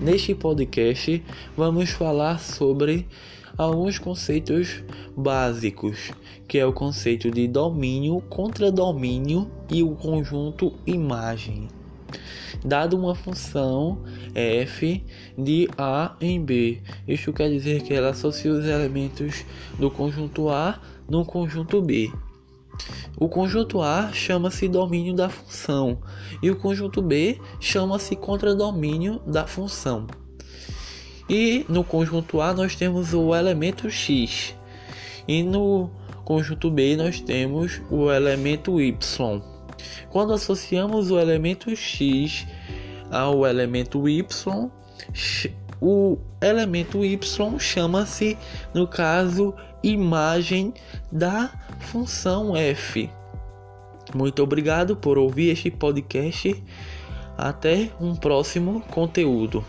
Neste podcast, vamos falar sobre alguns conceitos básicos, que é o conceito de domínio, contradomínio e o conjunto imagem. Dado uma função f de A em B, isso quer dizer que ela associa os elementos do conjunto A no conjunto B. O conjunto A chama-se domínio da função e o conjunto B chama-se contradomínio da função. E no conjunto A nós temos o elemento x e no conjunto B nós temos o elemento y. Quando associamos o elemento x ao elemento y, o elemento y chama-se, no caso, imagem da função f. Muito obrigado por ouvir este podcast. Até um próximo conteúdo.